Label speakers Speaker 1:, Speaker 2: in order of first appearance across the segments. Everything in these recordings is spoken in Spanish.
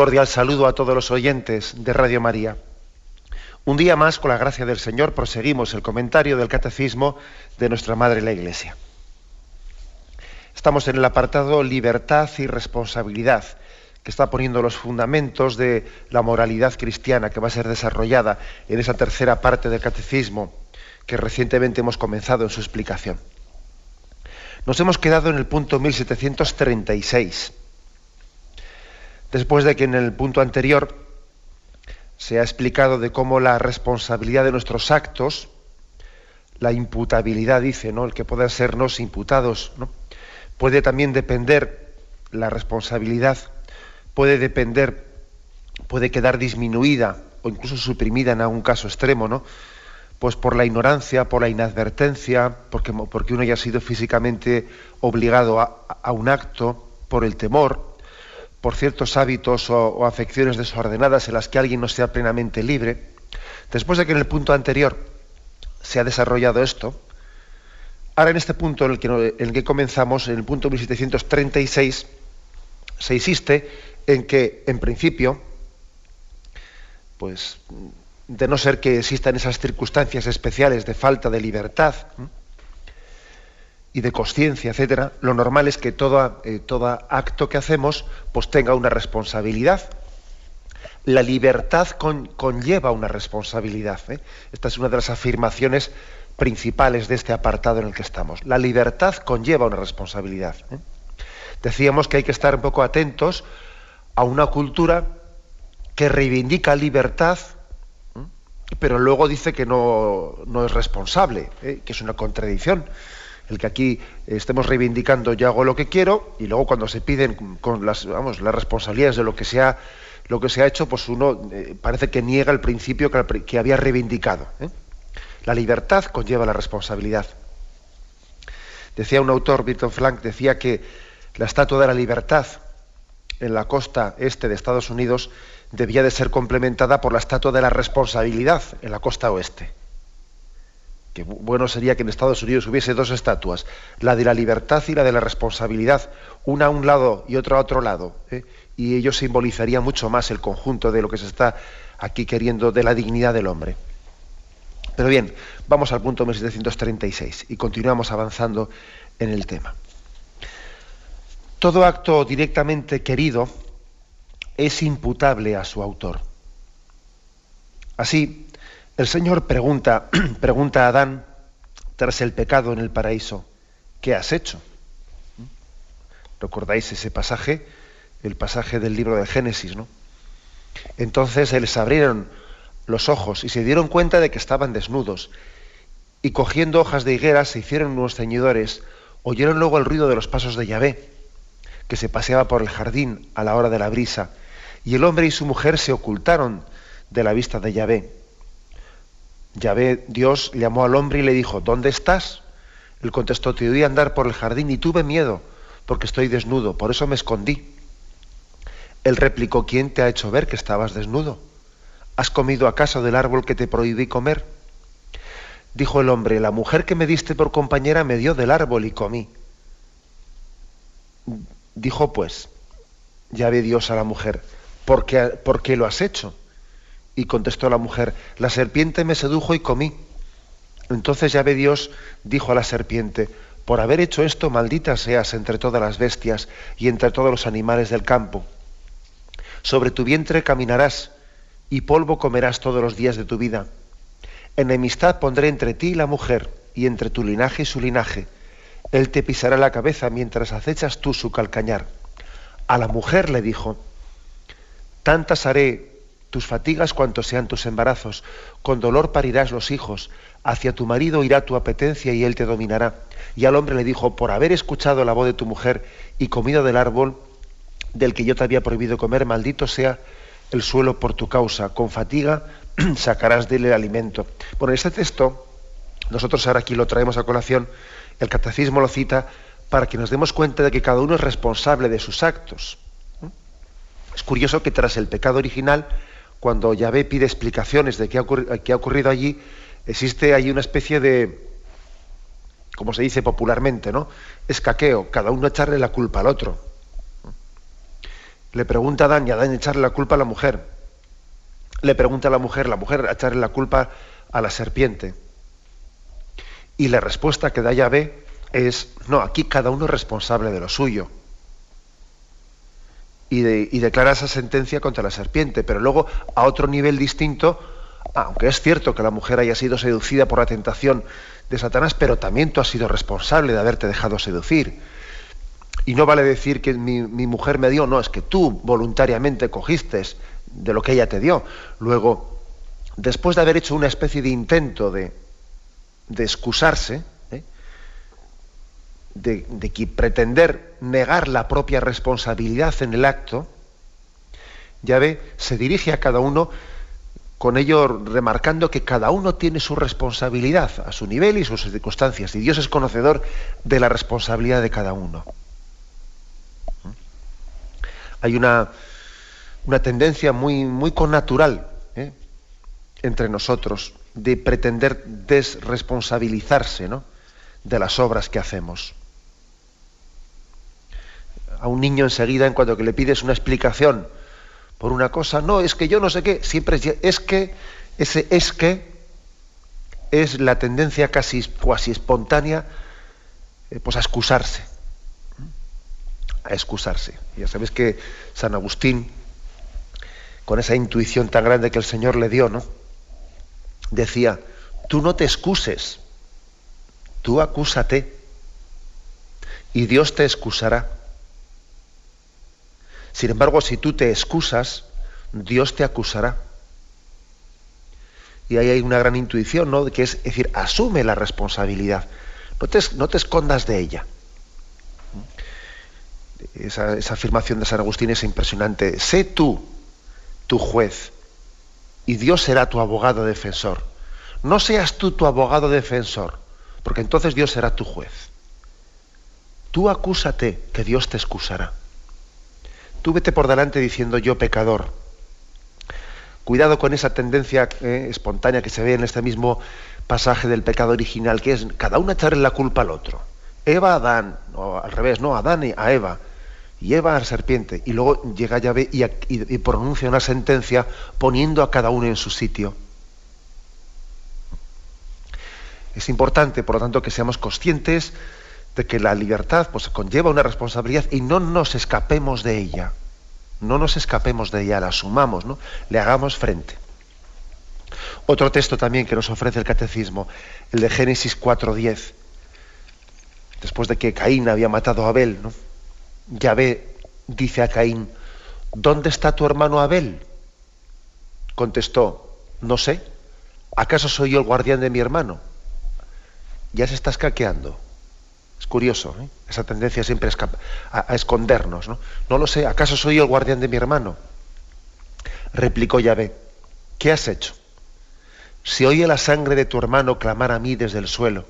Speaker 1: Cordial saludo a todos los oyentes de Radio María. Un día más, con la gracia del Señor, proseguimos el comentario del Catecismo de nuestra Madre la Iglesia. Estamos en el apartado Libertad y Responsabilidad, que está poniendo los fundamentos de la moralidad cristiana que va a ser desarrollada en esa tercera parte del Catecismo que recientemente hemos comenzado en su explicación. Nos hemos quedado en el punto 1736 después de que en el punto anterior se ha explicado de cómo la responsabilidad de nuestros actos, la imputabilidad, dice, ¿no? El que puedan sernos imputados, ¿no? Puede también depender, la responsabilidad puede depender, puede quedar disminuida o incluso suprimida en algún caso extremo, ¿no? Pues por la ignorancia, por la inadvertencia, porque, porque uno haya sido físicamente obligado a un acto, por el temor, por ciertos hábitos o, afecciones desordenadas en las que alguien no sea plenamente libre, después de que en el punto anterior se ha desarrollado esto, ahora en este punto en el que, en el comenzamos, en el punto 1736, se insiste en que, en principio, pues de no ser que existan esas circunstancias especiales de falta de libertad, y de conciencia, etcétera, lo normal es que todo, eh, todo, acto que hacemos pues tenga una responsabilidad. La libertad conlleva una responsabilidad. ¿eh? Esta es una de las afirmaciones principales de este apartado en el que estamos. La libertad conlleva una responsabilidad. ¿eh? Decíamos que hay que estar un poco atentos a una cultura que reivindica libertad, pero luego dice que no es responsable, que es una contradicción el que aquí estemos reivindicando yo hago lo que quiero y luego cuando se piden las responsabilidades de lo que se ha lo que se ha hecho pues uno eh, parece que niega el principio que, había reivindicado ¿eh? la libertad conlleva la responsabilidad decía un autor Víctor Frank decía que la estatua de la libertad en la costa este de Estados Unidos debía de ser complementada por la estatua de la responsabilidad en la costa oeste que bueno sería que en Estados Unidos hubiese dos estatuas, la de la libertad y la de la responsabilidad, una a un lado y otra a otro lado, ¿eh? y ello simbolizaría mucho más el conjunto de lo que se está aquí queriendo de la dignidad del hombre. Pero bien, vamos al punto 1736 y continuamos avanzando en el tema. Todo acto directamente querido es imputable a su autor. Así, el Señor pregunta, pregunta a Adán, tras el pecado en el paraíso, ¿qué has hecho? ¿Recordáis ese pasaje? El pasaje del libro de Génesis, ¿no? Entonces les abrieron los ojos y se dieron cuenta de que estaban desnudos. Y cogiendo hojas de higuera se hicieron unos ceñidores. Oyeron luego el ruido de los pasos de Yahvé, que se paseaba por el jardín a la hora de la brisa. Y el hombre y su mujer se ocultaron de la vista de Yahvé. Yahvé, Dios llamó al hombre y le dijo, ¿dónde estás? Él contestó, te oí andar por el jardín y tuve miedo, porque estoy desnudo, por eso me escondí. Él replicó, ¿quién te ha hecho ver que estabas desnudo? ¿Has comido acaso del árbol que te prohibí comer? Dijo el hombre, la mujer que me diste por compañera me dio del árbol y comí. Dijo pues, ya ve Dios a la mujer, ¿por qué, ¿por qué lo has hecho? Y contestó la mujer, la serpiente me sedujo y comí. Entonces ve Dios dijo a la serpiente, por haber hecho esto, maldita seas entre todas las bestias y entre todos los animales del campo. Sobre tu vientre caminarás y polvo comerás todos los días de tu vida. Enemistad pondré entre ti y la mujer, y entre tu linaje y su linaje. Él te pisará la cabeza mientras acechas tú su calcañar. A la mujer le dijo, tantas haré tus fatigas cuanto sean tus embarazos, con dolor parirás los hijos, hacia tu marido irá tu apetencia y él te dominará. Y al hombre le dijo, por haber escuchado la voz de tu mujer y comido del árbol del que yo te había prohibido comer, maldito sea el suelo por tu causa, con fatiga sacarás de él el alimento. Bueno, este texto, nosotros ahora aquí lo traemos a colación, el catecismo lo cita para que nos demos cuenta de que cada uno es responsable de sus actos. Es curioso que tras el pecado original, cuando Yahvé pide explicaciones de qué ha, ocurrido allí, existe ahí una especie de, como se dice popularmente, ¿no? Escaqueo, cada uno echarle la culpa al otro. Le pregunta a Adán y Adán echarle la culpa a la mujer. Le pregunta a la mujer, la mujer echarle la culpa a la serpiente. Y la respuesta que da Yahvé es, no, aquí cada uno es responsable de lo suyo y, declara esa sentencia contra la serpiente, pero luego a otro nivel distinto, aunque es cierto que la mujer haya sido seducida por la tentación de Satanás, pero también tú has sido responsable de haberte dejado seducir. Y no vale decir que mi, mujer me dio, no, es que tú voluntariamente cogiste de lo que ella te dio. Luego, después de haber hecho una especie de intento de, de excusarse, de, que pretender negar la propia responsabilidad en el acto, ya ve, se dirige a cada uno con ello remarcando que cada uno tiene su responsabilidad a su nivel y sus circunstancias, y Dios es conocedor de la responsabilidad de cada uno. Hay una, una tendencia muy, muy connatural ¿eh? entre nosotros de pretender desresponsabilizarse ¿no? de las obras que hacemos a un niño enseguida en cuanto que le pides una explicación por una cosa, no, es que yo no sé qué, siempre es, que, ese es que es la tendencia casi cuasi espontánea eh, pues a excusarse, a excusarse. Ya sabes que San Agustín, con esa intuición tan grande que el Señor le dio, ¿no? Decía, tú no te excuses, tú acúsate y Dios te excusará. Sin embargo, si tú te excusas, Dios te acusará. Y ahí hay una gran intuición, ¿no? Que es, decir, asume la responsabilidad. No te, escondas de ella. Esa, esa, afirmación de San Agustín es impresionante. Sé tú tu juez y Dios será tu abogado defensor. No seas tú tu abogado defensor, porque entonces Dios será tu juez. Tú acúsate, que Dios te excusará. Tú vete por delante diciendo yo pecador. Cuidado con esa tendencia eh, espontánea que se ve en este mismo pasaje del pecado original, que es cada uno echarle la culpa al otro. Eva a Adán, o al revés, no, Adán a Eva, y Eva a la serpiente, y luego llega Yahvé y, y pronuncia una sentencia poniendo a cada uno en su sitio. Es importante, por lo tanto, que seamos conscientes de que la libertad pues, conlleva una responsabilidad y no nos escapemos de ella. No nos escapemos de ella, la asumamos, ¿no? le hagamos frente. Otro texto también que nos ofrece el catecismo, el de Génesis 4.10. Después de que Caín había matado a Abel, ¿no? Yahvé dice a Caín, ¿dónde está tu hermano Abel? Contestó, no sé, ¿acaso soy yo el guardián de mi hermano? Ya se está escaqueando. Es curioso, ¿eh? esa tendencia siempre a, escondernos. ¿no? no lo sé, ¿acaso soy yo el guardián de mi hermano? Replicó Yahvé, ¿qué has hecho? Si oye la sangre de tu hermano clamar a mí desde el suelo,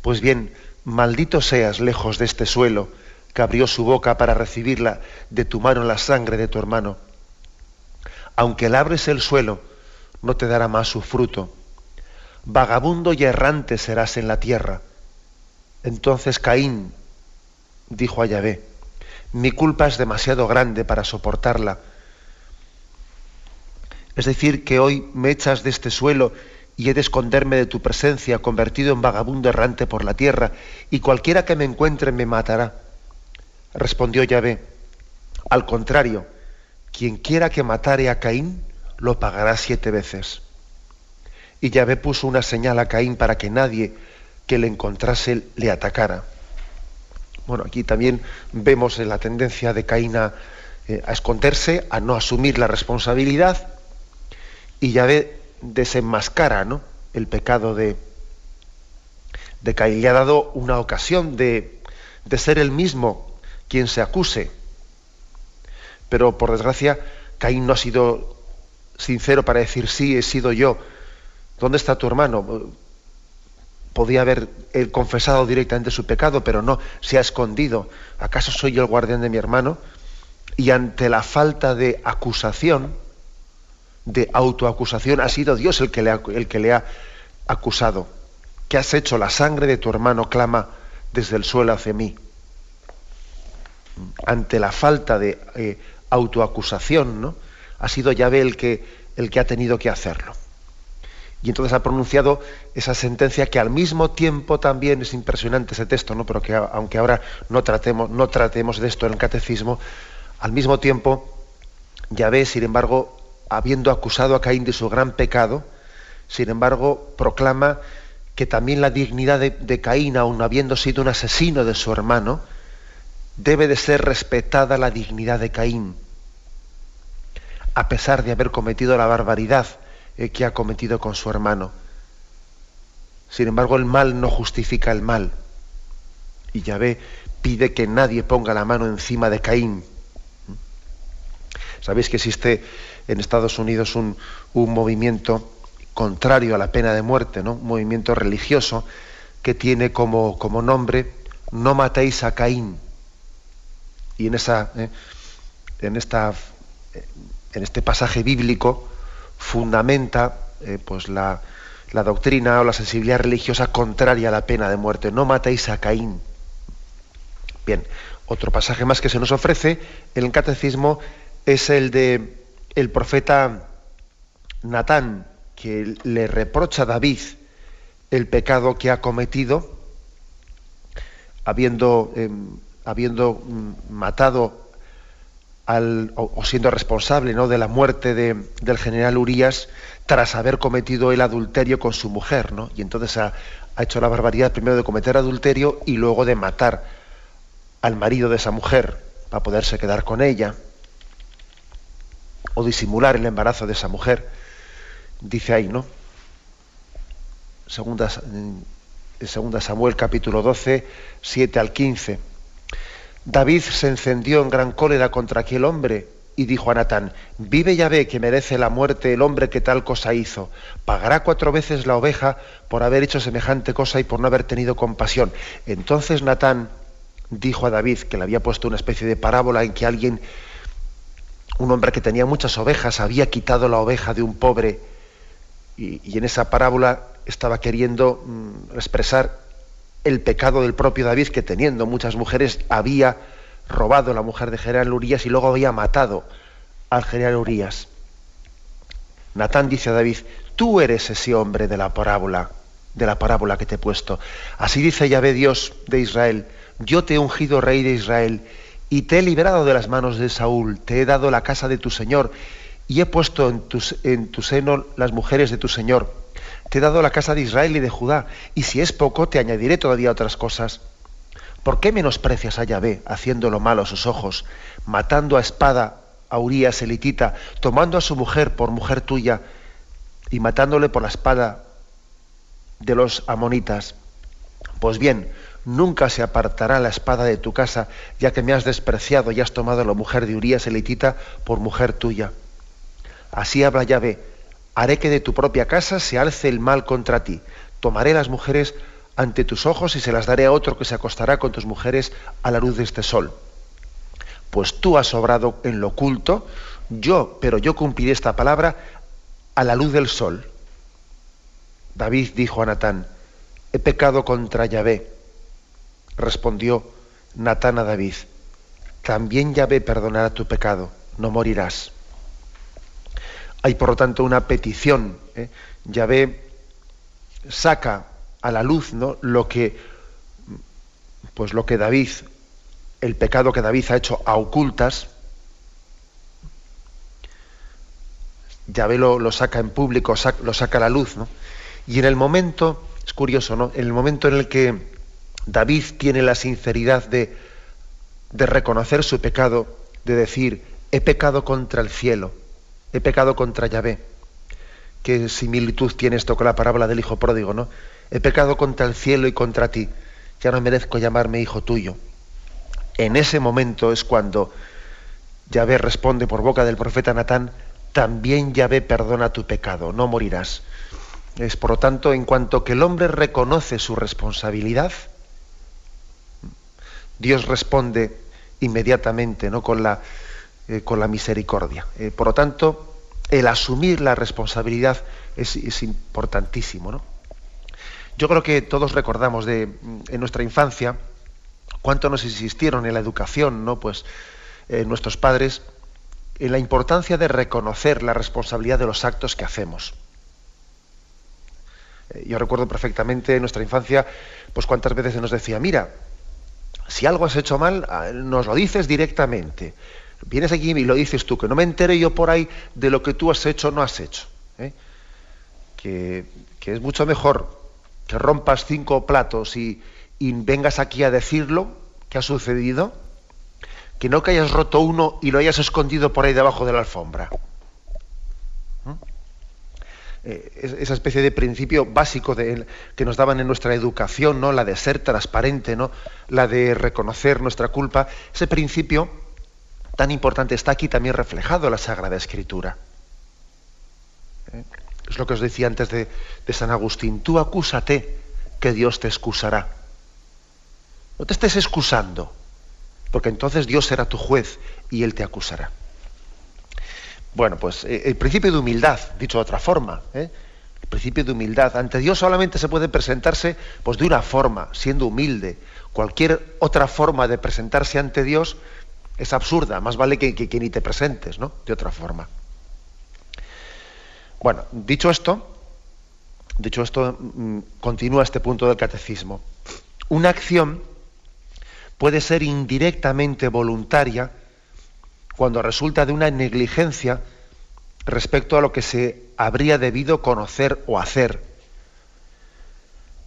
Speaker 1: pues bien, maldito seas lejos de este suelo que abrió su boca para recibirla de tu mano la sangre de tu hermano. Aunque labres el suelo, no te dará más su fruto. Vagabundo y errante serás en la tierra entonces Caín dijo a Yahvé, mi culpa es demasiado grande para soportarla. Es decir, que hoy me echas de este suelo y he de esconderme de tu presencia, convertido en vagabundo errante por la tierra, y cualquiera que me encuentre me matará. Respondió Yahvé, al contrario, quien quiera que matare a Caín, lo pagará siete veces. Y Yahvé puso una señal a Caín para que nadie que le encontrase le atacara. Bueno, aquí también vemos la tendencia de Caín a eh, a esconderse, a no asumir la responsabilidad, y Yahvé desenmascara ¿no? el pecado de, de Caín. Le ha dado una ocasión de, de ser el mismo quien se acuse. Pero por desgracia, Caín no ha sido sincero para decir sí, he sido yo. ¿Dónde está tu hermano? Podía haber confesado directamente su pecado, pero no, se ha escondido. ¿Acaso soy yo el guardián de mi hermano? Y ante la falta de acusación, de autoacusación, ha sido Dios el que le ha, que acusado. ¿Qué has hecho? La sangre de tu hermano clama desde el suelo hacia mí. Ante la falta de eh, autoacusación, ¿no? Ha sido Yahvé el que ha tenido que hacerlo. Y entonces ha pronunciado esa sentencia que al mismo tiempo también es impresionante ese texto, ¿no? pero que aunque ahora no tratemos, no tratemos de esto en el catecismo, al mismo tiempo Yahvé, sin embargo, habiendo acusado a Caín de su gran pecado, sin embargo, proclama que también la dignidad de, Caín, aun habiendo sido un asesino de su hermano, debe de ser respetada la dignidad de Caín a pesar de haber cometido la barbaridad eh, que ha cometido con su hermano. Sin embargo, el mal no justifica el mal. Y Yahvé pide que nadie ponga la mano encima de Caín. Sabéis que existe en Estados Unidos un, movimiento contrario a la pena de muerte, ¿no? un movimiento religioso que tiene como, como nombre No matéis a Caín. Y en, esa, eh, en esta en este pasaje bíblico fundamenta eh, pues la, doctrina o la sensibilidad religiosa contraria a la pena de muerte. No matéis a Caín. Bien, otro pasaje más que se nos ofrece en el catecismo es el de el profeta Natán, que le reprocha a David el pecado que ha cometido, habiendo, em, habiendo mm, matado o, siendo responsable ¿no? de la muerte del general Urias tras haber cometido el adulterio con su mujer, ¿no? Y entonces ha, hecho la barbaridad primero de cometer adulterio y luego de matar al marido de esa mujer para poderse quedar con ella o disimular el embarazo de esa mujer. Dice ahí, ¿no? Segunda, segunda Samuel capítulo 12, 7 al 15 David se encendió en gran cólera contra aquel hombre y dijo a Natán, vive ya ve que merece la muerte el hombre que tal cosa hizo. Pagará cuatro veces la oveja por haber hecho semejante cosa y por no haber tenido compasión. Entonces Natán dijo a David, que le había puesto una especie de parábola en que alguien, un hombre que tenía muchas ovejas, había quitado la oveja de un pobre y, en esa parábola estaba queriendo mm, expresar el pecado del propio David, que teniendo muchas mujeres había robado a la mujer de general Urias y luego había matado al general Urias. Natán dice a David, tú eres ese hombre de la parábola, de la parábola que te he puesto. Así dice Yahvé Dios de Israel, yo te he ungido rey de Israel y te he liberado de las manos de Saúl, te he dado la casa de tu Señor y he puesto en tu, en tu seno las mujeres de tu Señor te he dado la casa de Israel y de Judá, y si es poco, te añadiré todavía otras cosas. ¿Por qué menosprecias a Yahvé, haciendo lo malo a sus ojos, matando a espada a Urías elitita, tomando a su mujer por mujer tuya y matándole por la espada de los amonitas? Pues bien, nunca se apartará la espada de tu casa, ya que me has despreciado y has tomado a la mujer de Urías elitita por mujer tuya. Así habla Yahvé haré que de tu propia casa se alce el mal contra ti. Tomaré las mujeres ante tus ojos y se las daré a otro que se acostará con tus mujeres a la luz de este sol. Pues tú has obrado en lo oculto, yo, pero yo cumpliré esta palabra a la luz del sol. David dijo a Natán, he pecado contra Yahvé. Respondió Natán a David, también Yahvé perdonará tu pecado, no morirás. Hay por lo tanto una petición. ¿eh? Yahvé saca a la luz ¿no? lo que pues lo que David, el pecado que David ha hecho a ocultas, Yahvé lo, lo saca en público, lo saca a la luz, ¿no? Y en el momento, es curioso, ¿no? En el momento en el que David tiene la sinceridad de, de reconocer su pecado, de decir, he pecado contra el cielo, he pecado contra Yahvé. Qué similitud tiene esto con la parábola del hijo pródigo, ¿no? He pecado contra el cielo y contra ti, ya no merezco llamarme hijo tuyo. En ese momento es cuando Yahvé responde por boca del profeta Natán, también Yahvé perdona tu pecado, no morirás. Es por lo tanto, en cuanto que el hombre reconoce su responsabilidad, Dios responde inmediatamente, ¿no? con, la, eh, con la misericordia. Eh, por lo tanto, el asumir la responsabilidad es, importantísimo. ¿no? Yo creo que todos recordamos de en nuestra infancia cuánto nos insistieron en la educación, ¿no? Pues eh, nuestros padres en la importancia de reconocer la responsabilidad de los actos que hacemos. Yo recuerdo perfectamente en nuestra infancia, pues cuántas veces se nos decía, mira, si algo has hecho mal, ah, nos lo dices directamente. Vienes aquí y lo dices tú, que no me entere yo por ahí de lo que tú has hecho o no has hecho. ¿eh? Que, que es mucho mejor que rompas cinco platos y, vengas aquí a decirlo que ha sucedido, que no que hayas roto uno y lo hayas escondido por ahí debajo de la alfombra. ¿Mm? Eh, esa especie de principio básico que nos daban en nuestra educación, ¿no? la de ser transparente, ¿no? la de reconocer nuestra culpa, ese principio tan importante está aquí también reflejado la Sagrada Escritura. ¿Eh? Es lo que os decía antes de, San Agustín. Tú acúsate, que Dios te excusará. No te estés excusando, porque entonces Dios será tu juez y Él te acusará. Bueno, pues eh, el principio de humildad, dicho de otra forma, ¿eh? el principio de humildad. Ante Dios solamente se puede presentarse pues, de una forma, siendo humilde. Cualquier otra forma de presentarse ante Dios es absurda, más vale que, ni te presentes, ¿no? De otra forma. Bueno, dicho esto, dicho esto, mm, continúa este punto del catecismo. Una acción puede ser indirectamente voluntaria cuando resulta de una negligencia respecto a lo que se habría debido conocer o hacer.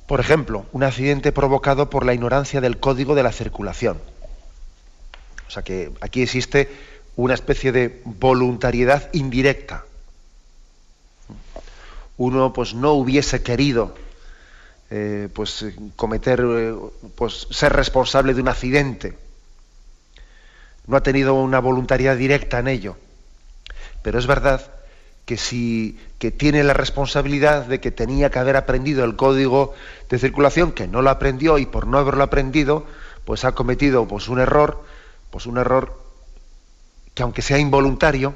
Speaker 1: Por ejemplo, un accidente provocado por la ignorancia del código de la circulación. O sea que aquí existe una especie de voluntariedad indirecta. Uno pues no hubiese querido eh, pues cometer eh, pues ser responsable de un accidente. No ha tenido una voluntariedad directa en ello. Pero es verdad que si que tiene la responsabilidad de que tenía que haber aprendido el código de circulación que no lo aprendió y por no haberlo aprendido pues ha cometido pues un error pues un error que aunque sea involuntario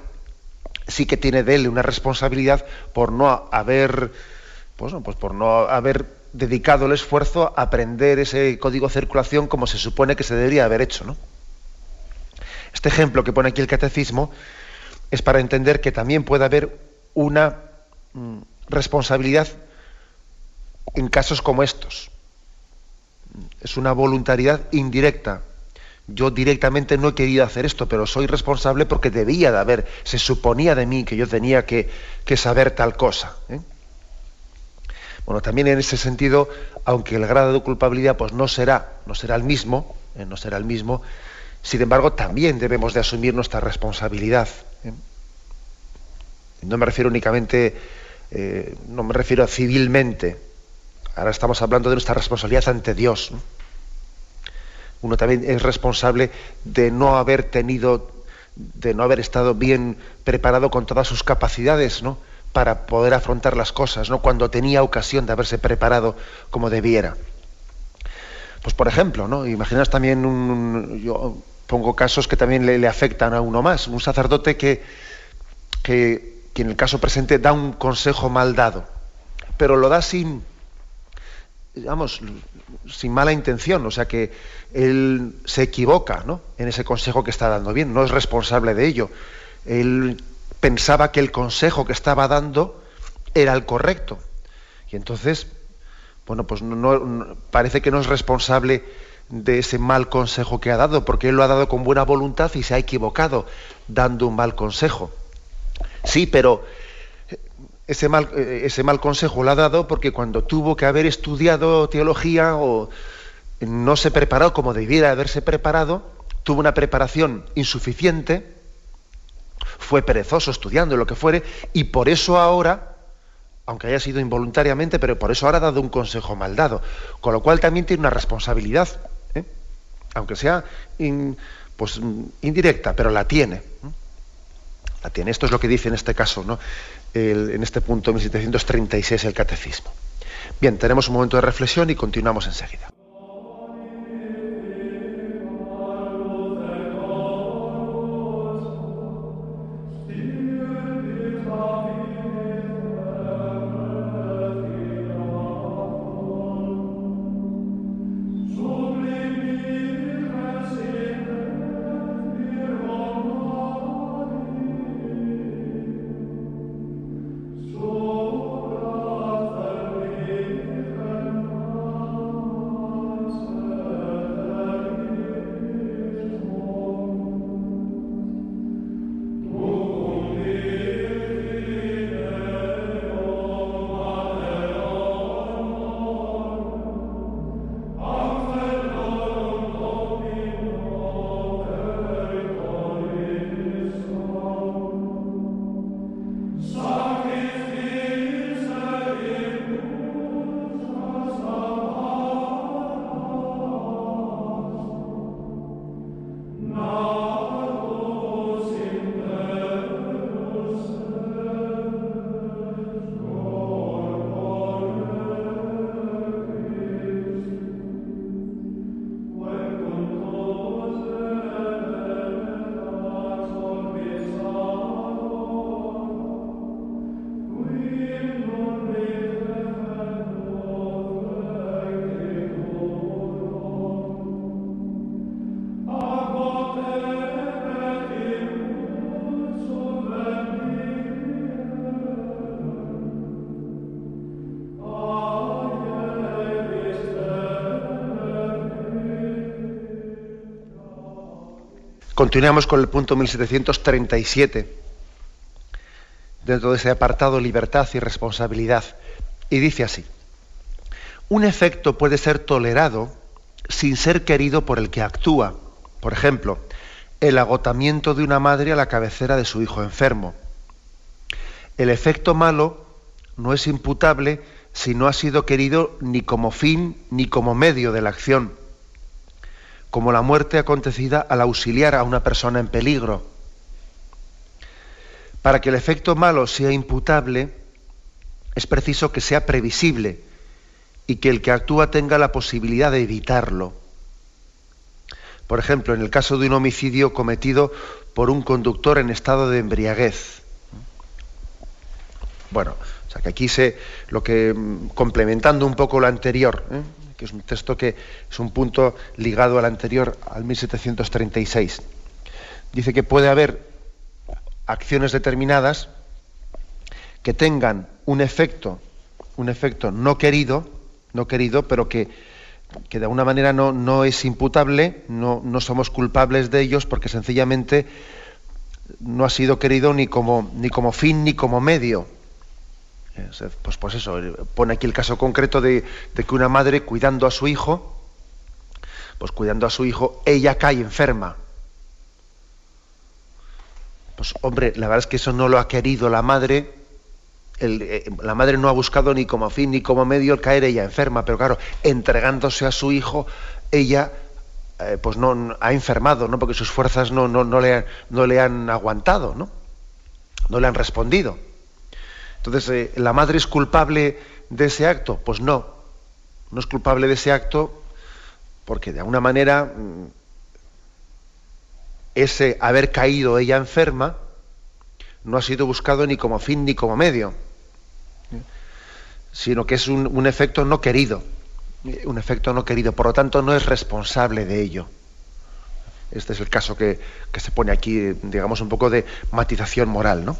Speaker 1: sí que tiene de él una responsabilidad por no haber, pues, pues por no haber dedicado el esfuerzo a aprender ese código de circulación como se supone que se debería haber hecho. ¿no? Este ejemplo que pone aquí el catecismo es para entender que también puede haber una mm, responsabilidad en casos como estos. Es una voluntariedad indirecta, yo directamente no he querido hacer esto, pero soy responsable porque debía de haber, se suponía de mí que yo tenía que, saber tal cosa. ¿eh? Bueno, también en ese sentido, aunque el grado de culpabilidad pues no será, no será el mismo, ¿eh? no será el mismo, sin embargo, también debemos de asumir nuestra responsabilidad. ¿eh? No me refiero únicamente, no me refiero a civilmente. Ahora estamos hablando de nuestra responsabilidad ante Dios uno también es responsable de no haber tenido, de no haber estado bien preparado con todas sus capacidades, ¿no? para poder afrontar las cosas, ¿no? cuando tenía ocasión de haberse preparado como debiera. Pues por ejemplo, ¿no? Imaginaos también un, yo pongo casos que también le, afectan a uno más. Un sacerdote que, que, que, en el caso presente da un consejo mal dado, pero lo da sin, digamos, sin mala intención, o sea que él se equivoca ¿no? en ese consejo que está dando bien, no es responsable de ello. Él pensaba que el consejo que estaba dando era el correcto. Y entonces, bueno, pues no, parece que no es responsable de ese mal consejo que ha dado, porque él lo ha dado con buena voluntad y se ha equivocado dando un mal consejo. Sí, pero ese mal, ese mal consejo lo ha dado porque cuando tuvo que haber estudiado teología o no se preparó como debiera haberse preparado, tuvo una preparación insuficiente fue perezoso estudiando, lo que fuere, y por eso ahora, aunque haya sido involuntariamente, pero por eso ahora ha dado un consejo mal dado. Con lo cual también tiene una responsabilidad, ¿eh? aunque sea pues, indirecta, pero la tiene. La tiene. Esto es lo que dice en este caso, en este punto 1736 el catecismo. Bien, tenemos un momento de reflexión y continuamos enseguida. Continuamos con el punto 1737, dentro de ese apartado libertad y responsabilidad. Y dice así, un efecto puede ser tolerado sin ser querido por el que actúa. Por ejemplo, el agotamiento de una madre a la cabecera de su hijo enfermo. El efecto malo no es imputable si no ha sido querido ni como fin ni como medio de la acción como la muerte acontecida al auxiliar a una persona en peligro. Para que el efecto malo sea imputable, es preciso que sea previsible y que el que actúa tenga la posibilidad de evitarlo. Por ejemplo, en el caso de un homicidio cometido por un conductor en estado de embriaguez. Bueno, o sea que aquí se lo que complementando un poco lo anterior, ¿eh? Que es un texto que es un punto ligado al anterior, al 1736. Dice que puede haber acciones determinadas que tengan un efecto, un efecto no querido, no querido, pero que, que de alguna manera no, no es imputable, no, no, somos culpables de ellos porque sencillamente no ha sido querido ni como, ni como fin ni como medio pues, pues eso, pone aquí el caso concreto de, que una madre cuidando a su hijo, pues cuidando a su hijo, ella cae enferma. Pues hombre, la verdad es que eso no lo ha querido la madre, eh, la madre no ha buscado ni como fin ni como medio el caer ella enferma, pero claro, entregándose a su hijo, ella eh, pues no ha enfermado, ¿no? Porque sus fuerzas no, no, no, le, no le han aguantado, ¿no? No le han respondido. Entonces, eh, ¿la madre es culpable de ese acto? Pues no, no es culpable de ese acto porque de alguna manera mm, ese haber caído ella enferma no ha sido buscado ni como fin ni como medio, sino que es un, efecto no querido, un efecto no querido, por lo tanto no es responsable de ello. Este es el caso que, que se pone aquí, digamos, un poco de matización moral, ¿no?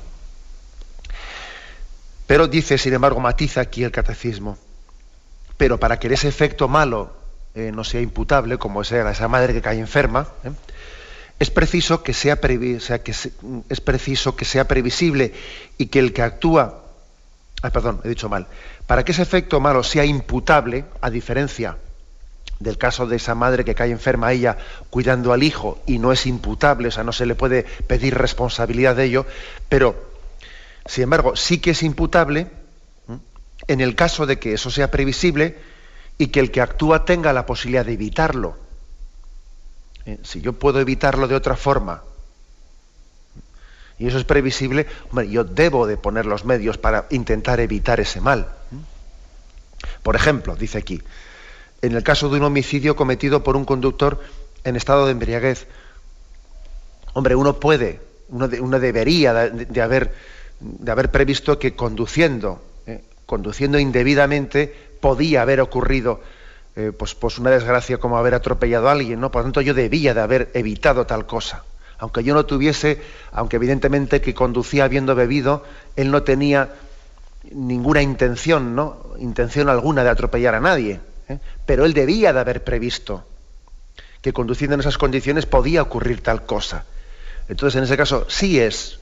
Speaker 1: Pero dice, sin embargo, matiza aquí el catecismo. Pero para que ese efecto malo eh, no sea imputable, como sea esa madre que cae enferma, es preciso que sea, previsible y que el que actúa, ah, perdón, he dicho mal, para que ese efecto malo sea imputable, a diferencia del caso de esa madre que cae enferma ella cuidando al hijo y no es imputable, o sea, no se le puede pedir responsabilidad de ello, pero, sin embargo, sí que es imputable en el caso de que eso sea previsible y que el que actúa tenga la posibilidad de evitarlo. Eh, si yo puedo evitarlo de otra forma y eso es previsible, yo debo de poner los medios para intentar evitar ese mal. Por ejemplo, dice aquí, en el caso de un homicidio cometido por un conductor en estado de embriaguez. Hombre, uno puede, uno, debería de, haber, de haber previsto que conduciendo, eh, conduciendo indebidamente, podía haber ocurrido eh, pues, pues, una desgracia como haber atropellado a alguien, ¿no? Por lo tanto, yo debía de haber evitado tal cosa. Aunque yo no tuviese, aunque evidentemente que conducía habiendo bebido, él no tenía ninguna intención, ¿no? Intención alguna de atropellar a nadie. ¿eh? pero él debía de haber previsto que conduciendo en esas condiciones podía ocurrir tal cosa. Entonces, en ese caso, sí es.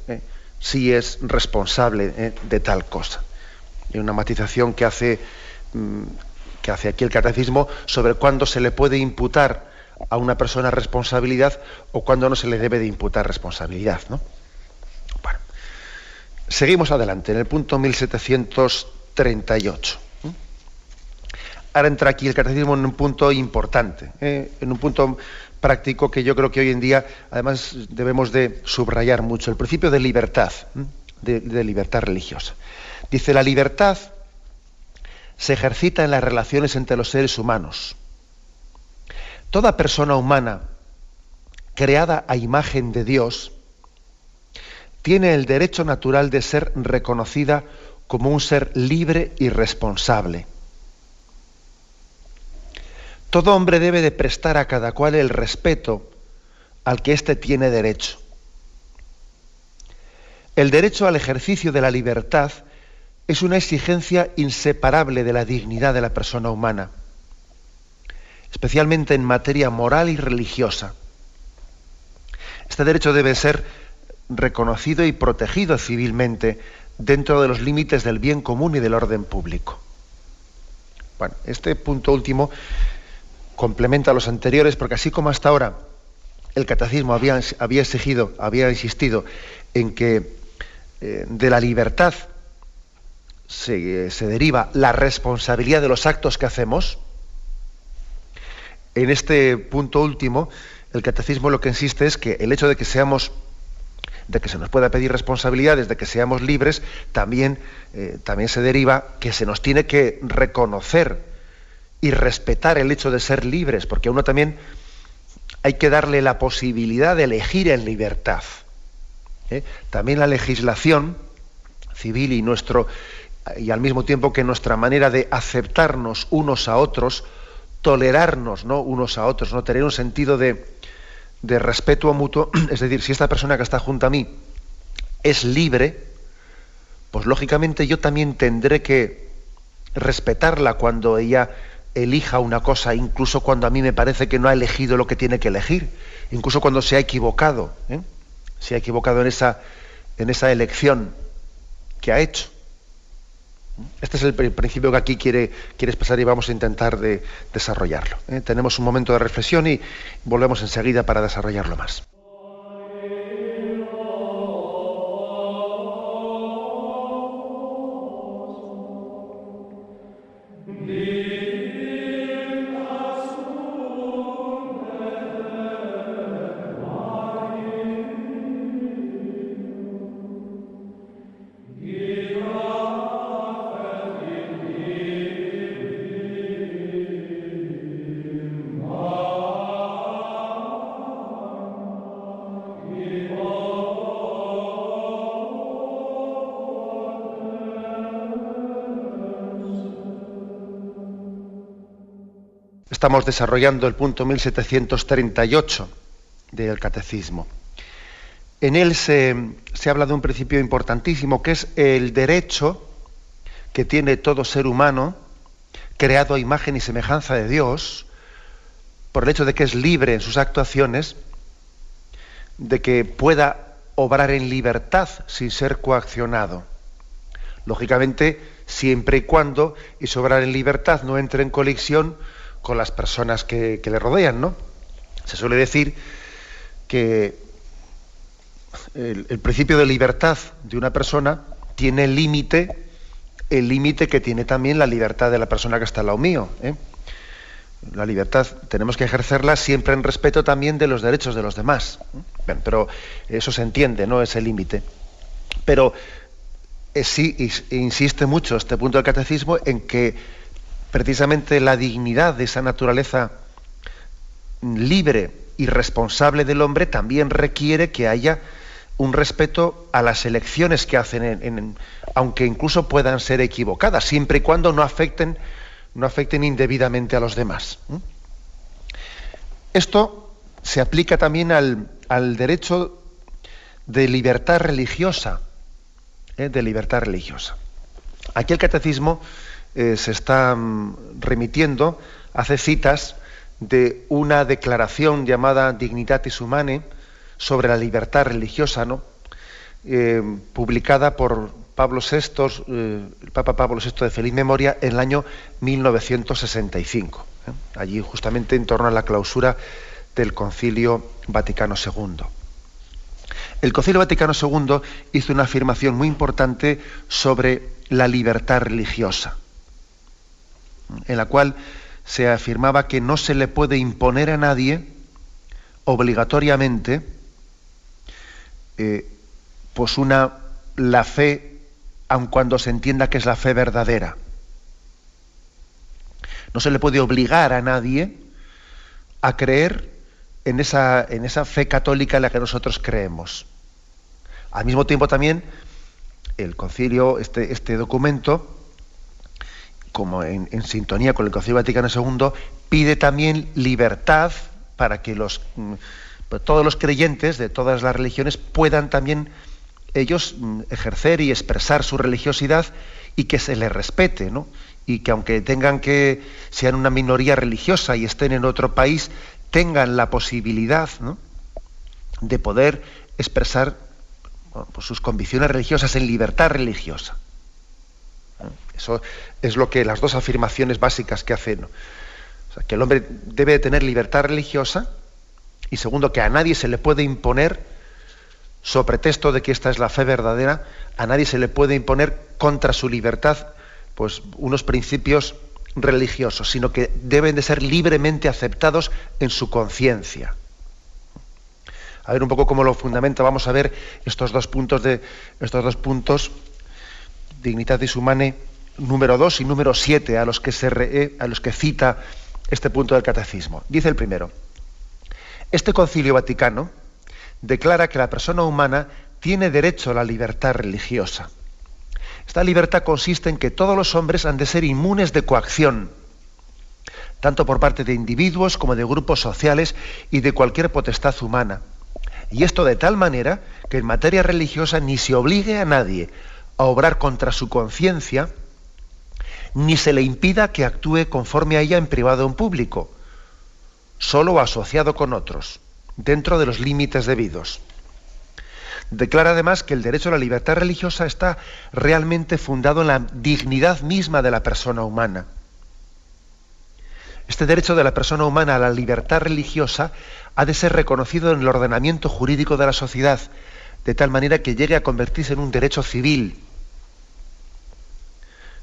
Speaker 1: Sí es responsable ¿eh? de tal cosa. Hay una matización que hace, mm, que hace aquí el catecismo sobre cuándo se le puede imputar a una persona responsabilidad o cuándo no se le debe de imputar responsabilidad. ¿no? Bueno, seguimos adelante, en el punto 1738. Ahora entra aquí el catecismo en un punto importante, ¿eh? en un punto práctico que yo creo que hoy en día además debemos de subrayar mucho, el principio de libertad, de, de libertad religiosa. Dice, la libertad se ejercita en las relaciones entre los seres humanos. Toda persona humana creada a imagen de Dios tiene el derecho natural de ser reconocida como un ser libre y responsable todo hombre debe de prestar a cada cual el respeto al que éste tiene derecho. El derecho al ejercicio de la libertad es una exigencia inseparable de la dignidad de la persona humana, especialmente en materia moral y religiosa. Este derecho debe ser reconocido y protegido civilmente dentro de los límites del bien común y del orden público. Bueno, este punto último complementa a los anteriores, porque así como hasta ahora el catecismo había, había exigido, había insistido en que eh, de la libertad se, se, deriva la responsabilidad de los actos que hacemos, en este punto último, el catecismo lo que insiste es que el hecho de que seamos de que se nos pueda pedir responsabilidades, de que seamos libres, también, eh, también se deriva que se nos tiene que reconocer y respetar el hecho de ser libres, porque a uno también hay que darle la posibilidad de elegir en libertad. ¿eh? También la legislación civil y nuestro y al mismo tiempo que nuestra manera de aceptarnos unos a otros, tolerarnos ¿no? unos a otros, no tener un sentido de, de respeto mutuo, es decir, si esta persona que está junto a mí es libre, pues lógicamente yo también tendré que respetarla cuando ella elija una cosa, incluso cuando a mí me parece que no ha elegido lo que tiene que elegir, incluso cuando se ha equivocado, ¿eh? se ha equivocado en esa, en esa elección que ha hecho. Este es el principio que aquí quiere, quiere expresar y vamos a intentar de, desarrollarlo. ¿eh? Tenemos un momento de reflexión y volvemos enseguida para desarrollarlo más. Estamos desarrollando el punto 1738 del Catecismo. En él se, habla de un principio importantísimo que es el derecho que tiene todo ser humano, creado a imagen y semejanza de Dios, por el hecho de que es libre en sus actuaciones, de que pueda obrar en libertad sin ser coaccionado. Lógicamente, siempre y cuando y obrar en libertad no entre en colisión con las personas que, le rodean, ¿no? Se suele decir que el, principio de libertad de una persona tiene límite, el límite que tiene también la libertad de la persona que está al lado mío. ¿eh? La libertad tenemos que ejercerla siempre en respeto también de los derechos de los demás. pero eso se entiende, ¿no? Ese límite. Pero eh, sí insiste mucho este punto del catecismo en que precisamente la dignidad de esa naturaleza libre y responsable del hombre también requiere que haya un respeto a las elecciones que hacen, aunque incluso puedan ser equivocadas, siempre y cuando no afecten, no afecten indebidamente a los demás. Esto se aplica también al, derecho de libertad religiosa, ¿eh? de libertad religiosa. Aquí el catecismo eh, se está remitiendo, hace citas de una declaración llamada Dignitatis Humanae sobre la libertad religiosa, ¿no? Eh, publicada por Pablo VI, eh, el Papa Pablo VI de feliz memoria, en el año 1965. Allí justamente en torno a la clausura del Concilio Vaticano II. El Concilio Vaticano II hizo una afirmación muy importante sobre la libertad religiosa en la cual se afirmaba que no se le puede imponer a nadie obligatoriamente eh, pues una la fe aun cuando se entienda que es la fe verdadera. No se le puede obligar a nadie a creer en esa, en esa fe católica en la que nosotros creemos. Al mismo tiempo también el concilio, este, este documento, como en, sintonía con el Concilio Vaticano II, pide también libertad para que los, mm, pues todos los creyentes de todas las religiones puedan también ellos mm, ejercer y expresar su religiosidad y que se les respete, ¿no? Y que aunque tengan que sean una minoría religiosa y estén en otro país, tengan la posibilidad, de poder expresar pues sus convicciones religiosas en libertad religiosa. Eso es lo que las dos afirmaciones básicas que hacen. que el hombre debe tener libertad religiosa y segundo, que a nadie se le puede imponer, sobre pretexto de que esta es la fe verdadera, a nadie se le puede imponer contra su libertad pues unos principios religiosos, sino que deben de ser libremente aceptados en su conciencia. A ver un poco cómo lo fundamenta, vamos a ver estos dos puntos de estos dos puntos Dignitatis Humanae número 2 y número 7 a los que se eh, a los que cita este punto del catecismo. Dice el primero: Este Concilio Vaticano declara que la persona humana tiene derecho a la libertad religiosa. Esta libertad consiste en que todos los hombres han de ser inmunes de coacción, tanto por parte de individuos como de grupos sociales y de cualquier potestad humana. Y esto de tal manera que en materia religiosa ni se obligue a nadie a obrar contra su conciencia, ni se le impida que actúe conforme a ella en privado o en público, solo asociado con otros, dentro de los límites debidos. Declara además que el derecho a la libertad religiosa está realmente fundado en la dignidad misma de la persona humana. Este derecho de la persona humana a la libertad religiosa ha de ser reconocido en el ordenamiento jurídico de la sociedad, de tal manera que llegue a convertirse en un derecho civil,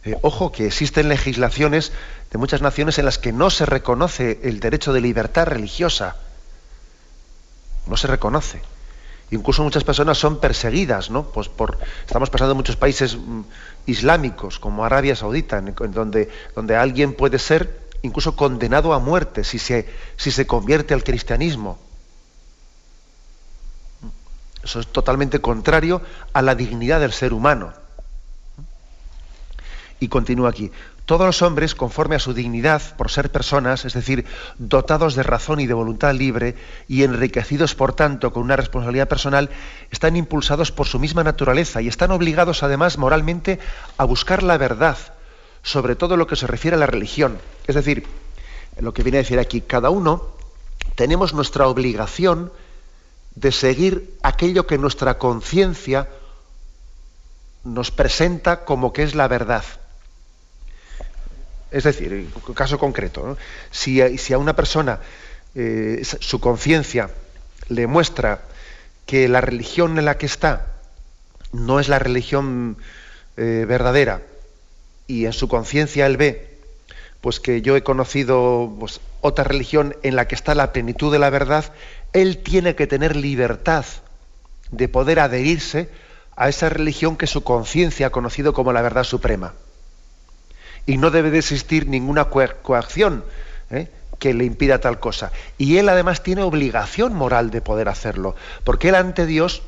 Speaker 1: eh, ojo que existen legislaciones de muchas naciones en las que no se reconoce el derecho de libertad religiosa. No se reconoce. Incluso muchas personas son perseguidas, ¿no? Pues por, estamos pasando en muchos países mm, islámicos, como Arabia Saudita, en, donde, donde alguien puede ser incluso condenado a muerte si se, si se convierte al cristianismo. Eso es totalmente contrario a la dignidad del ser humano. Y continúa aquí. Todos los hombres, conforme a su dignidad, por ser personas, es decir, dotados de razón y de voluntad libre y enriquecidos, por tanto, con una responsabilidad personal, están impulsados por su misma naturaleza y están obligados, además, moralmente, a buscar la verdad sobre todo lo que se refiere a la religión. Es decir, lo que viene a decir aquí, cada uno tenemos nuestra obligación de seguir aquello que nuestra conciencia nos presenta como que es la verdad Es decir, caso concreto, si, a una persona eh, su conciencia le muestra que la religión en la que está no es la religión eh, verdadera y en su conciencia él ve pues que yo he conocido pues, otra religión en la que está la plenitud de la verdad, él tiene que tener libertad de poder adherirse a esa religión que su conciencia ha conocido como la verdad suprema. Y no debe de existir ninguna coacción ¿eh? que le impida tal cosa. Y él además tiene obligación moral de poder hacerlo, porque él ante Dios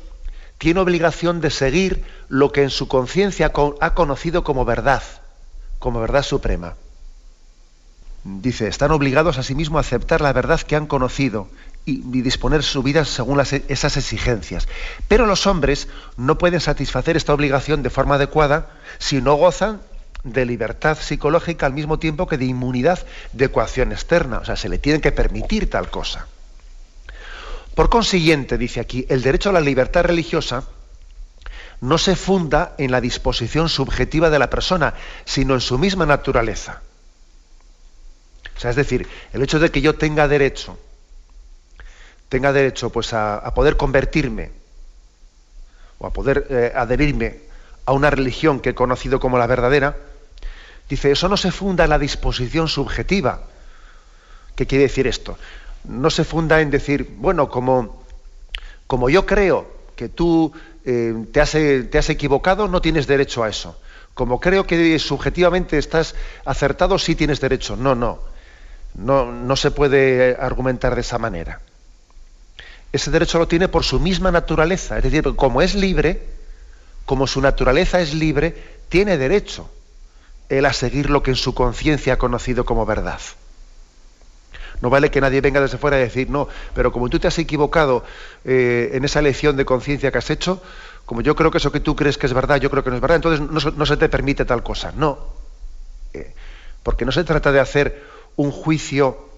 Speaker 1: tiene obligación de seguir lo que en su conciencia ha conocido como verdad, como verdad suprema. Dice, están obligados a sí mismos a aceptar la verdad que han conocido y, disponer su vida según esas exigencias. Pero los hombres no pueden satisfacer esta obligación de forma adecuada si no gozan de libertad psicológica al mismo tiempo que de inmunidad de coacción externa. O sea, se le tiene que permitir tal cosa. Por consiguiente, dice aquí, el derecho a la libertad religiosa no se funda en la disposición subjetiva de la persona, sino en su misma naturaleza. O sea, es decir, el hecho de que yo tenga derecho, tenga derecho pues a, poder convertirme o a poder eh, adherirme a una religión que he conocido como la verdadera, dice, eso no se funda en la disposición subjetiva. ¿Qué quiere decir esto? No se funda en decir, bueno, como, como yo creo que tú eh, te, has, te has equivocado, no tienes derecho a eso. Como creo que subjetivamente estás acertado, sí tienes derecho. No, no. No, no se puede argumentar de esa manera. Ese derecho lo tiene por su misma naturaleza, es decir, como es libre, como su naturaleza es libre, tiene derecho él a seguir lo que en su conciencia ha conocido como verdad. No vale que nadie venga desde fuera a decir, no, pero como tú te has equivocado eh, en esa elección de conciencia que has hecho, como yo creo que eso que tú crees que es verdad, yo creo que no es verdad, entonces no, se te permite tal cosa. No. Eh, porque no se trata de hacer un juicio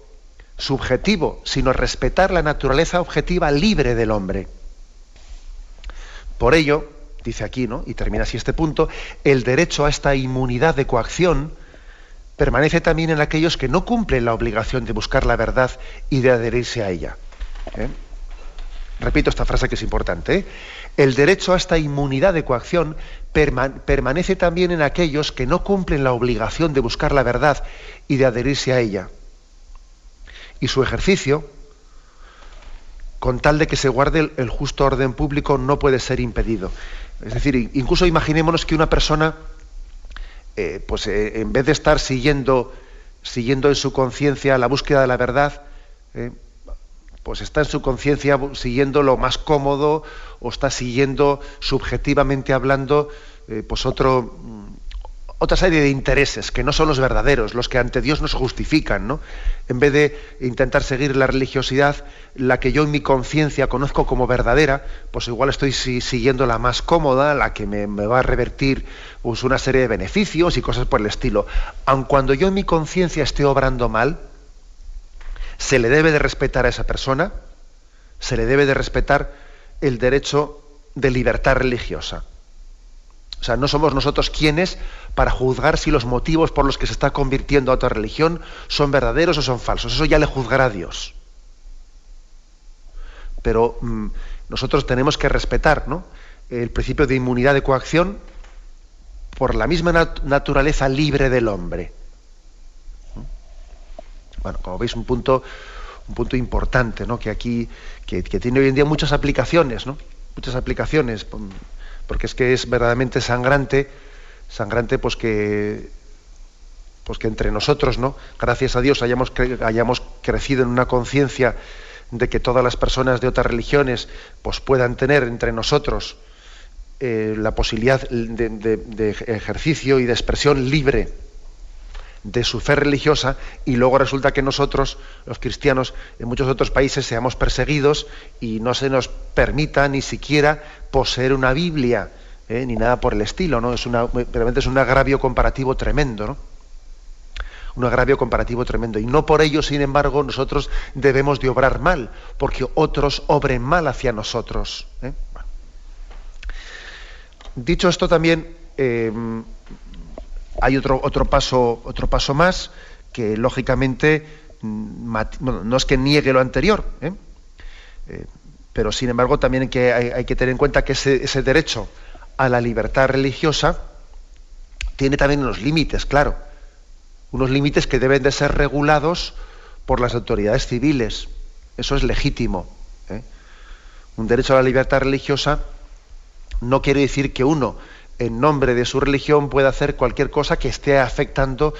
Speaker 1: subjetivo, sino respetar la naturaleza objetiva libre del hombre. Por ello, dice aquí, ¿no? Y termina así este punto, el derecho a esta inmunidad de coacción permanece también en aquellos que no cumplen la obligación de buscar la verdad y de adherirse a ella. ¿eh? Repito esta frase que es importante. ¿eh? El derecho a esta inmunidad de coacción permanece también en aquellos que no cumplen la obligación de buscar la verdad y de adherirse a ella. Y su ejercicio, con tal de que se guarde el, justo orden público, no puede ser impedido. Es decir, incluso imaginémonos que una persona, eh, pues eh, en vez de estar siguiendo, siguiendo en su conciencia la búsqueda de la verdad, eh, pues está en su conciencia siguiendo lo más cómodo o está siguiendo subjetivamente hablando pues otro mm, otra serie de intereses que no son los verdaderos, los que ante Dios nos justifican, ¿no? En vez de intentar seguir la religiosidad, la que yo en mi conciencia conozco como verdadera, pues igual estoy siguiendo la más cómoda, la que me, va a revertir pues, una serie de beneficios y cosas por el estilo. Aun cuando yo en mi conciencia esté obrando mal, se le debe de respetar a esa persona, se le debe de respetar el derecho de libertad religiosa. O sea, no somos nosotros quienes para juzgar si los motivos por los que se está convirtiendo a otra religión son verdaderos o son falsos. Eso ya le juzgará a Dios. Pero mm, nosotros tenemos que respetar el principio de inmunidad de coacción por la misma naturaleza libre del hombre. Bueno, como veis, un punto, un punto importante, ¿no? que aquí, que, tiene hoy en día muchas aplicaciones, ¿no? Muchas aplicaciones porque es que es verdaderamente sangrante, sangrante pues que, pues que entre nosotros, ¿no? Gracias a Dios hayamos, crecido en una conciencia de que todas las personas de otras religiones pues puedan tener entre nosotros eh, la posibilidad de, ejercicio y de expresión libre de su fe religiosa y luego resulta que nosotros, los cristianos, en muchos otros países seamos perseguidos y no se nos permita ni siquiera poseer una Biblia, ¿eh? ni nada por el estilo, ¿no? Es una, realmente es un agravio comparativo tremendo, ¿no? Un agravio comparativo tremendo. Y no por ello, sin embargo, nosotros debemos de obrar mal, porque otros obren mal hacia nosotros. ¿eh? Dicho esto también, eh, hay otro, otro, paso, otro paso más que lógicamente mm, no es que niegue lo anterior, ¿eh? Eh, pero sin embargo también hay que, tener en cuenta que ese, ese, derecho a la libertad religiosa tiene también unos límites, claro, unos límites que deben de ser regulados por las autoridades civiles. Eso es legítimo. ¿eh? Un derecho a la libertad religiosa no quiere decir que uno, en nombre de su religión, pueda hacer cualquier cosa que esté afectando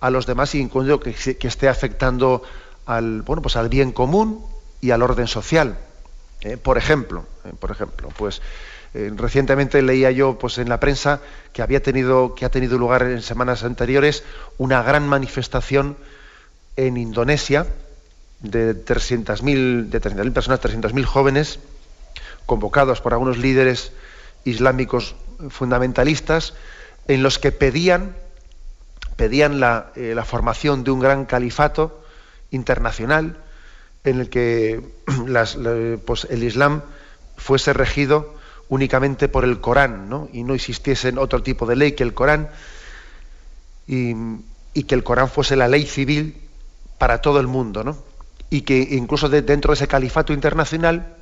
Speaker 1: a los demás, incluso que, que esté afectando al, bueno, pues al bien común y al orden social. ¿eh? por ejemplo, ¿eh? por ejemplo, pues recientemente leía yo pues en la prensa que había tenido que ha tenido lugar en semanas anteriores una gran manifestación en Indonesia de 300.000 de 300.000 personas, 300.000 jóvenes convocados por algunos líderes islámicos fundamentalistas en los que pedían, pedían la, eh, la formación de un gran califato internacional en el que las, pues el Islam fuese regido únicamente por el Corán ¿no? y no existiese otro tipo de ley que el Corán y, que el Corán fuese la ley civil para todo el mundo ¿no? y que incluso dentro de ese califato internacional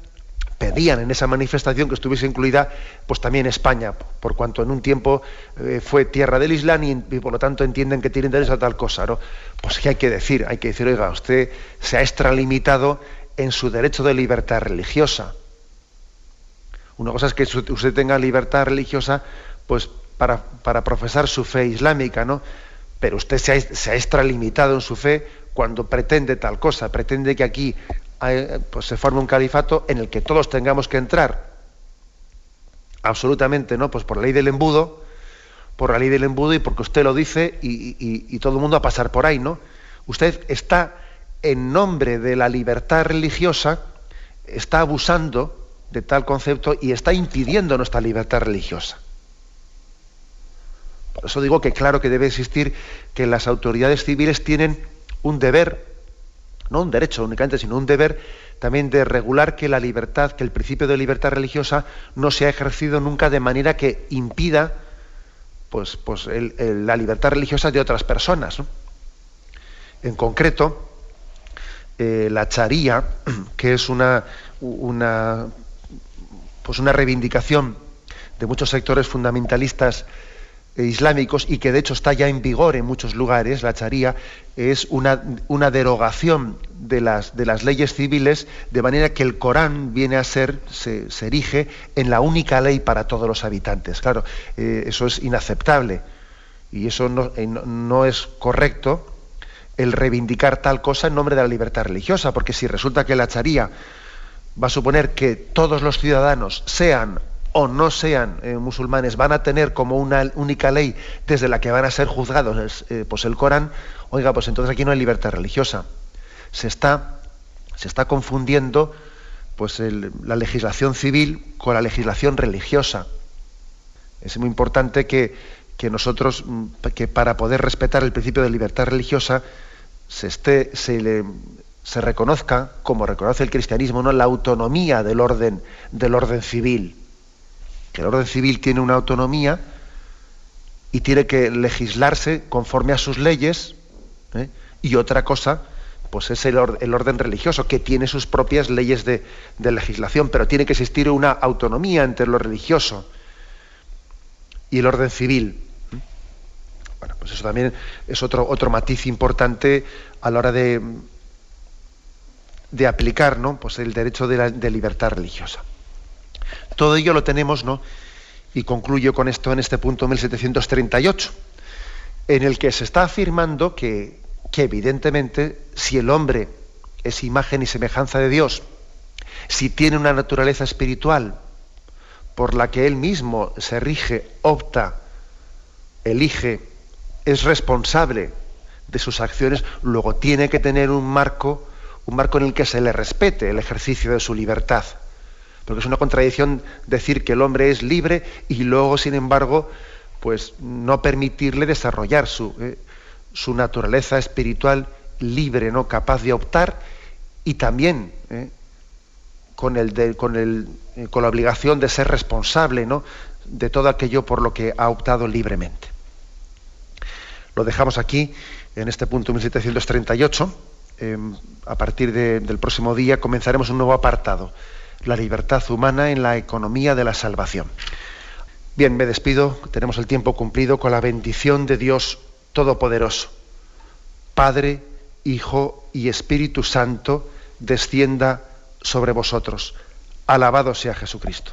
Speaker 1: pedían en esa manifestación que estuviese incluida pues también España, por cuanto en un tiempo eh, fue tierra del Islam y, por lo tanto entienden que tiene interés a tal cosa, ¿no? Pues qué hay que decir, hay que decir, oiga, usted se ha extralimitado en su derecho de libertad religiosa. Una cosa es que usted tenga libertad religiosa, pues para, para profesar su fe islámica, ¿no? Pero usted se ha, se ha extralimitado en su fe cuando pretende tal cosa, pretende que aquí pues se forma un califato en el que todos tengamos que entrar. Absolutamente, ¿no? Pues por la ley del embudo, por la ley del embudo y porque usted lo dice y, todo el mundo a pasar por ahí, ¿no? Usted está en nombre de la libertad religiosa, está abusando de tal concepto y está impidiendo nuestra libertad religiosa. Por eso digo que claro que debe existir que las autoridades civiles tienen un deber no un derecho únicamente, sino un deber también de regular que la libertad, que el principio de libertad religiosa no sea ejercido nunca de manera que impida pues, pues la libertad religiosa de otras personas. En concreto, eh, la charía, que es una, una, pues una reivindicación de muchos sectores fundamentalistas islámicos y que de hecho está ya en vigor en muchos lugares, la charía, es una, una derogación de las, de las leyes civiles, de manera que el Corán viene a ser, se, erige en la única ley para todos los habitantes. Claro, eh, eso es inaceptable y eso no, eh, no es correcto el reivindicar tal cosa en nombre de la libertad religiosa, porque si resulta que la charía va a suponer que todos los ciudadanos sean o no sean eh, musulmanes van a tener como una única ley desde la que van a ser juzgados eh, pues el Corán, oiga, pues entonces aquí no hay libertad religiosa. Se está, se está confundiendo pues la legislación civil con la legislación religiosa. Es muy importante que, nosotros, mm, que para poder respetar el principio de libertad religiosa, se, esté, se, reconozca, como reconoce el cristianismo, ¿no? la autonomía del orden, del orden civil que el orden civil tiene una autonomía y tiene que legislarse conforme a sus leyes, ¿eh? y otra cosa, pues es el, orden religioso, que tiene sus propias leyes de, legislación, pero tiene que existir una autonomía entre lo religioso y el orden civil. ¿eh? Bueno, pues eso también es otro, otro matiz importante a la hora de, de aplicar ¿no? pues el derecho de, libertad religiosa. Todo ello lo tenemos, ¿no? Y concluyo con esto en este punto 1738, en el que se está afirmando que, que evidentemente si el hombre es imagen y semejanza de Dios, si tiene una naturaleza espiritual por la que él mismo se rige, opta, elige, es responsable de sus acciones, luego tiene que tener un marco, un marco en el que se le respete el ejercicio de su libertad. Porque es una contradicción decir que el hombre es libre y luego, sin embargo, pues no permitirle desarrollar su, eh, su naturaleza espiritual libre, ¿no? capaz de optar y también eh, con, el con, el, eh, con la obligación de ser responsable ¿no? de todo aquello por lo que ha optado libremente. Lo dejamos aquí, en este punto 1738. Em, a partir del próximo día comenzaremos un nuevo apartado, la libertad humana en la economía de la salvación. Bien, me despido, tenemos el tiempo cumplido con la bendición de Dios Todopoderoso. Padre, Hijo y Espíritu Santo, descienda sobre vosotros. Alabado sea Jesucristo.